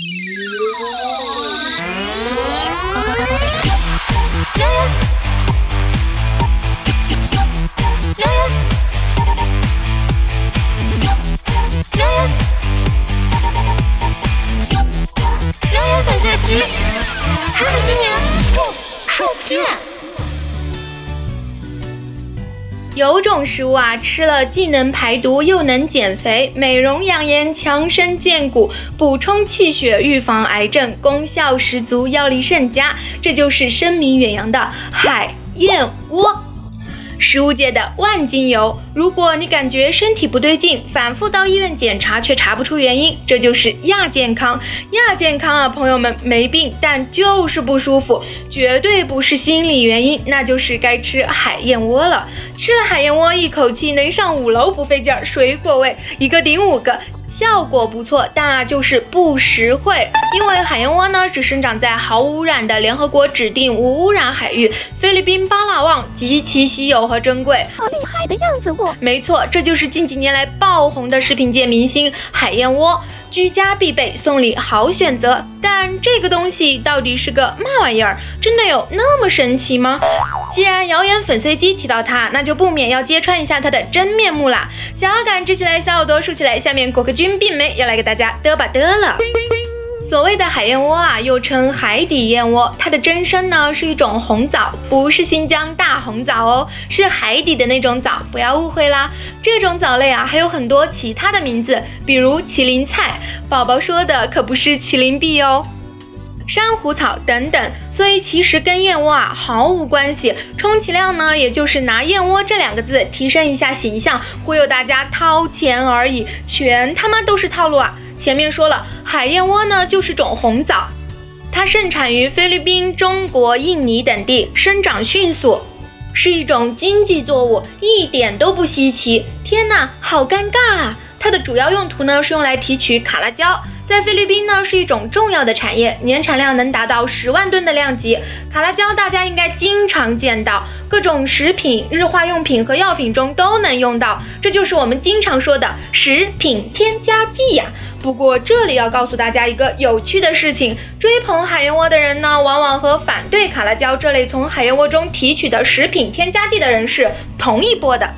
悠悠，悠悠，悠悠，悠悠，年不受骗。有种食物啊，吃了既能排毒又能减肥，美容养颜，强身健骨，补充气血，预防癌症，功效十足，药力甚佳。这就是声名远扬的海燕窝。食物界的万金油，如果你感觉身体不对劲，反复到医院检查却查不出原因，这就是亚健康。亚健康啊，朋友们没病，但就是不舒服，绝对不是心理原因，那就是该吃海燕窝了。吃了海燕窝，一口气能上五楼不费劲儿，水果味一个顶五个。效果不错，但啊就是不实惠，因为海燕窝呢只生长在毫无污染的联合国指定无污染海域菲律宾巴拉望，极其稀有和珍贵。好厉害的样子哦！没错，这就是近几年来爆红的食品界明星海燕窝。居家必备，送礼好选择。但这个东西到底是个嘛玩意儿？真的有那么神奇吗？既然谣言粉碎机提到它，那就不免要揭穿一下它的真面目啦。小耳杆支起来，小耳朵竖起来，下面果壳君并没要来给大家嘚吧嘚了。所谓的海燕窝啊，又称海底燕窝，它的真身呢是一种红枣，不是新疆大红枣哦，是海底的那种枣，不要误会啦。这种藻类啊还有很多其他的名字，比如麒麟菜，宝宝说的可不是麒麟臂哦，珊瑚草等等。所以其实跟燕窝啊毫无关系，充其量呢也就是拿燕窝这两个字提升一下形象，忽悠大家掏钱而已，全他妈都是套路啊！前面说了，海燕窝呢就是种红枣，它盛产于菲律宾、中国、印尼等地，生长迅速，是一种经济作物，一点都不稀奇。天哪，好尴尬啊！它的主要用途呢是用来提取卡拉胶。在菲律宾呢，是一种重要的产业，年产量能达到十万吨的量级。卡拉胶大家应该经常见到，各种食品、日化用品和药品中都能用到，这就是我们经常说的食品添加剂呀。不过这里要告诉大家一个有趣的事情：追捧海燕窝的人呢，往往和反对卡拉胶这类从海燕窝中提取的食品添加剂的人是同一波的。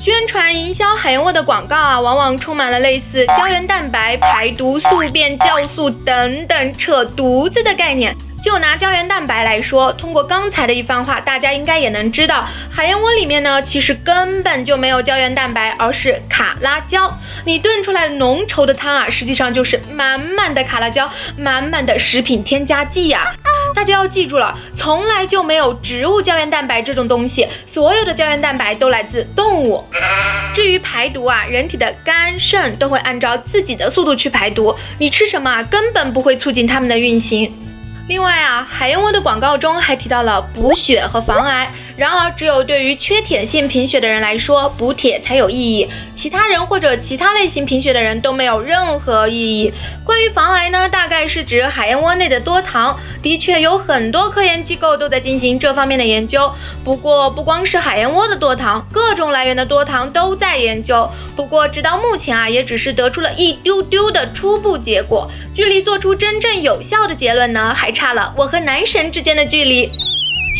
宣传营销海燕窝的广告啊，往往充满了类似胶原蛋白、排毒、宿便、酵素等等扯犊子的概念。就拿胶原蛋白来说，通过刚才的一番话，大家应该也能知道，海燕窝里面呢，其实根本就没有胶原蛋白，而是卡拉胶。你炖出来浓稠的汤啊，实际上就是满满的卡拉胶，满满的食品添加剂呀。大家要记住了，从来就没有植物胶原蛋白这种东西，所有的胶原蛋白都来自动物。至于排毒啊，人体的肝肾都会按照自己的速度去排毒，你吃什么啊，根本不会促进它们的运行。另外啊，海燕窝的广告中还提到了补血和防癌。然而，只有对于缺铁性贫血的人来说，补铁才有意义。其他人或者其他类型贫血的人都没有任何意义。关于防癌呢，大概是指海燕窝内的多糖。的确，有很多科研机构都在进行这方面的研究。不过，不光是海燕窝的多糖，各种来源的多糖都在研究。不过，直到目前啊，也只是得出了一丢丢的初步结果，距离做出真正有效的结论呢，还差了我和男神之间的距离。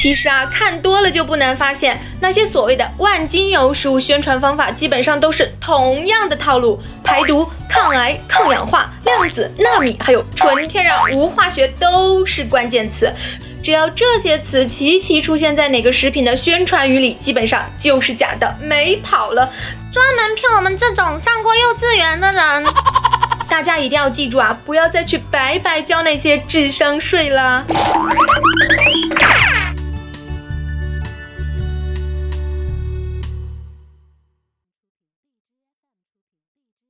其实啊，看多了就不难发现，那些所谓的万金油食物宣传方法，基本上都是同样的套路：排毒、抗癌、抗氧化、量子、纳米，还有纯天然无化学都是关键词。只要这些词齐齐出现在哪个食品的宣传语里，基本上就是假的，没跑了。专门骗我们这种上过幼稚园的人。大家一定要记住啊，不要再去白白交那些智商税了。